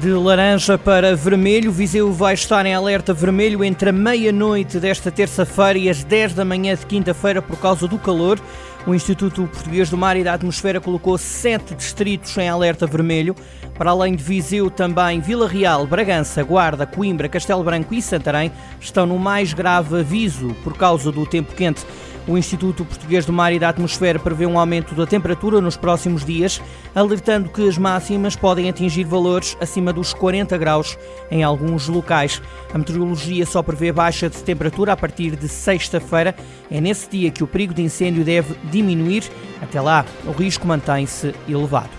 De laranja para vermelho, Viseu vai estar em alerta vermelho entre a meia-noite desta terça-feira e as 10 da manhã de quinta-feira por causa do calor. O Instituto Português do Mar e da Atmosfera colocou sete distritos em alerta vermelho. Para além de Viseu, também Vila Real, Bragança, Guarda, Coimbra, Castelo Branco e Santarém estão no mais grave aviso por causa do tempo quente. O Instituto Português do Mar e da Atmosfera prevê um aumento da temperatura nos próximos dias, alertando que as máximas podem atingir valores acima dos 40 graus em alguns locais. A meteorologia só prevê baixa de temperatura a partir de sexta-feira. É nesse dia que o perigo de incêndio deve diminuir. Até lá, o risco mantém-se elevado.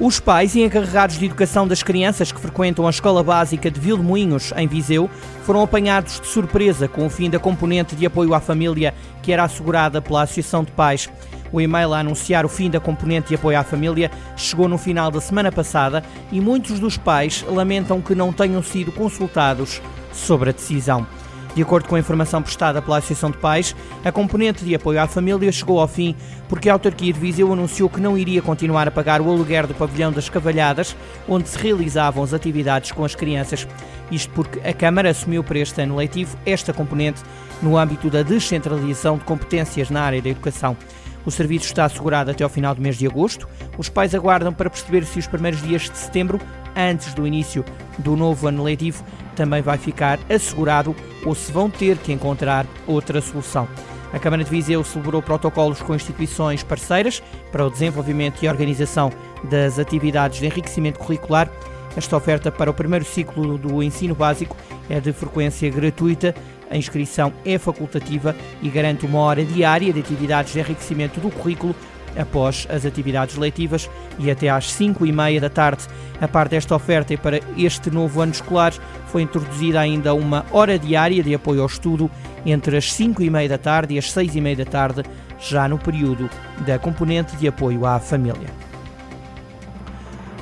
Os pais e encarregados de educação das crianças que frequentam a Escola Básica de Vilmoinhos, em Viseu, foram apanhados de surpresa com o fim da componente de apoio à família que era assegurada pela Associação de Pais. O e-mail a anunciar o fim da componente de apoio à família chegou no final da semana passada e muitos dos pais lamentam que não tenham sido consultados sobre a decisão. De acordo com a informação prestada pela Associação de Pais, a componente de apoio à família chegou ao fim porque a autarquia de Viseu anunciou que não iria continuar a pagar o aluguer do pavilhão das Cavalhadas, onde se realizavam as atividades com as crianças. Isto porque a Câmara assumiu para este ano letivo esta componente no âmbito da descentralização de competências na área da educação. O serviço está assegurado até ao final do mês de agosto. Os pais aguardam para perceber se os primeiros dias de setembro, antes do início do novo ano letivo, também vai ficar assegurado ou se vão ter que encontrar outra solução. A Câmara de Viseu celebrou protocolos com instituições parceiras para o desenvolvimento e organização das atividades de enriquecimento curricular. Esta oferta para o primeiro ciclo do ensino básico é de frequência gratuita, a inscrição é facultativa e garante uma hora diária de atividades de enriquecimento do currículo após as atividades letivas e até às 5 e meia da tarde. A par desta oferta e para este novo ano escolar foi introduzida ainda uma hora diária de apoio ao estudo entre as 5 e meia da tarde e as 6 e meia da tarde, já no período da componente de apoio à família.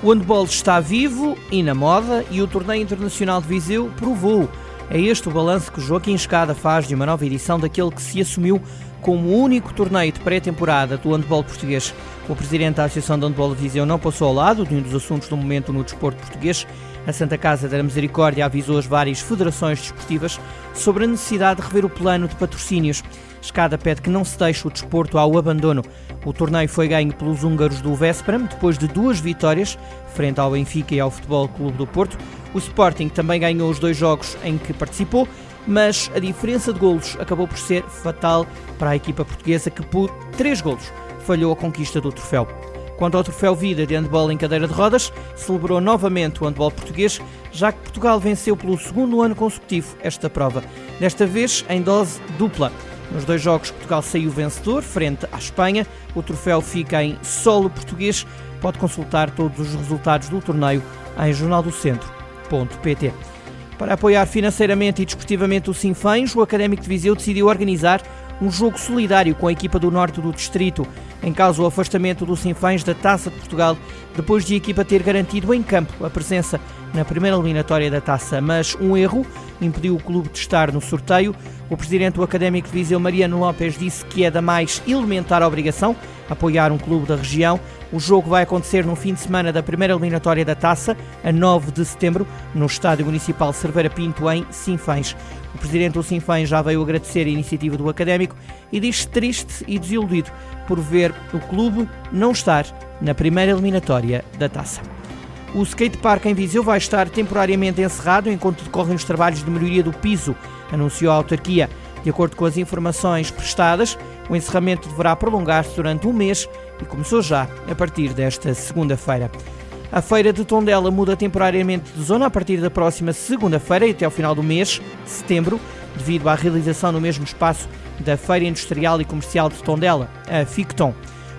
O handball está vivo e na moda e o Torneio Internacional de Viseu provou. É este o balanço que Joaquim Escada faz de uma nova edição daquele que se assumiu como o único torneio de pré-temporada do handball português. O presidente da Associação de Handball de Viseu não passou ao lado de um dos assuntos do momento no desporto português. A Santa Casa da Misericórdia avisou as várias federações desportivas sobre a necessidade de rever o plano de patrocínios. Escada pede que não se deixe o desporto ao abandono. O torneio foi ganho pelos húngaros do Veszprem depois de duas vitórias frente ao Benfica e ao Futebol Clube do Porto. O Sporting também ganhou os dois jogos em que participou mas a diferença de golos acabou por ser fatal para a equipa portuguesa que por três golos falhou a conquista do troféu. Quanto ao troféu Vida de handball em cadeira de rodas, celebrou novamente o handball português, já que Portugal venceu pelo segundo ano consecutivo esta prova, desta vez em dose dupla. Nos dois jogos, Portugal saiu vencedor frente à Espanha. O troféu fica em solo português. Pode consultar todos os resultados do torneio em jornaldocentro.pt. Para apoiar financeiramente e desportivamente o Sinfãs, o Académico de Viseu decidiu organizar um jogo solidário com a equipa do norte do distrito, em caso o afastamento do Sinfãs da Taça de Portugal, depois de a equipa ter garantido em campo a presença na primeira eliminatória da Taça. Mas um erro impediu o clube de estar no sorteio. O presidente do Académico de Viseu, Mariano Lopes, disse que é da mais elementar obrigação apoiar um clube da região. O jogo vai acontecer no fim de semana da primeira eliminatória da Taça, a 9 de setembro, no Estádio Municipal Cerveira Pinto, em Sinfãs. O presidente do Sinfãs já veio agradecer a iniciativa do Académico e diz-se triste e desiludido por ver o clube não estar na primeira eliminatória da Taça. O skatepark em Viseu vai estar temporariamente encerrado enquanto decorrem os trabalhos de melhoria do piso, anunciou a autarquia. De acordo com as informações prestadas, o encerramento deverá prolongar-se durante um mês e começou já a partir desta segunda-feira. A feira de Tondela muda temporariamente de zona a partir da próxima segunda-feira e até ao final do mês, setembro, devido à realização no mesmo espaço da Feira Industrial e Comercial de Tondela, a FICTON.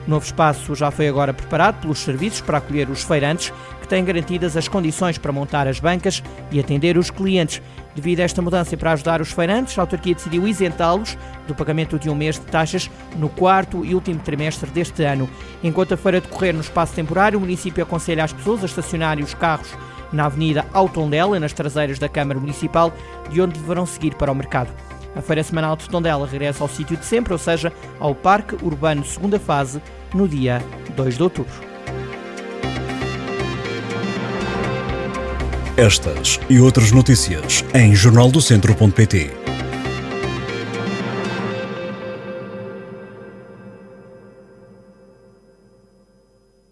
O novo espaço já foi agora preparado pelos serviços para acolher os feirantes, que têm garantidas as condições para montar as bancas e atender os clientes. Devido a esta mudança e para ajudar os feirantes, a autarquia decidiu isentá-los do pagamento de um mês de taxas no quarto e último trimestre deste ano. Enquanto a feira decorrer no espaço temporário, o município aconselha as pessoas a estacionarem os carros na Avenida Autondela, nas traseiras da Câmara Municipal, de onde deverão seguir para o mercado. A Feira Semanal de Tondela regressa ao sítio de sempre, ou seja, ao Parque Urbano Segunda Fase, no dia 2 de outubro. Estas e outras notícias em jornaldocentro.pt.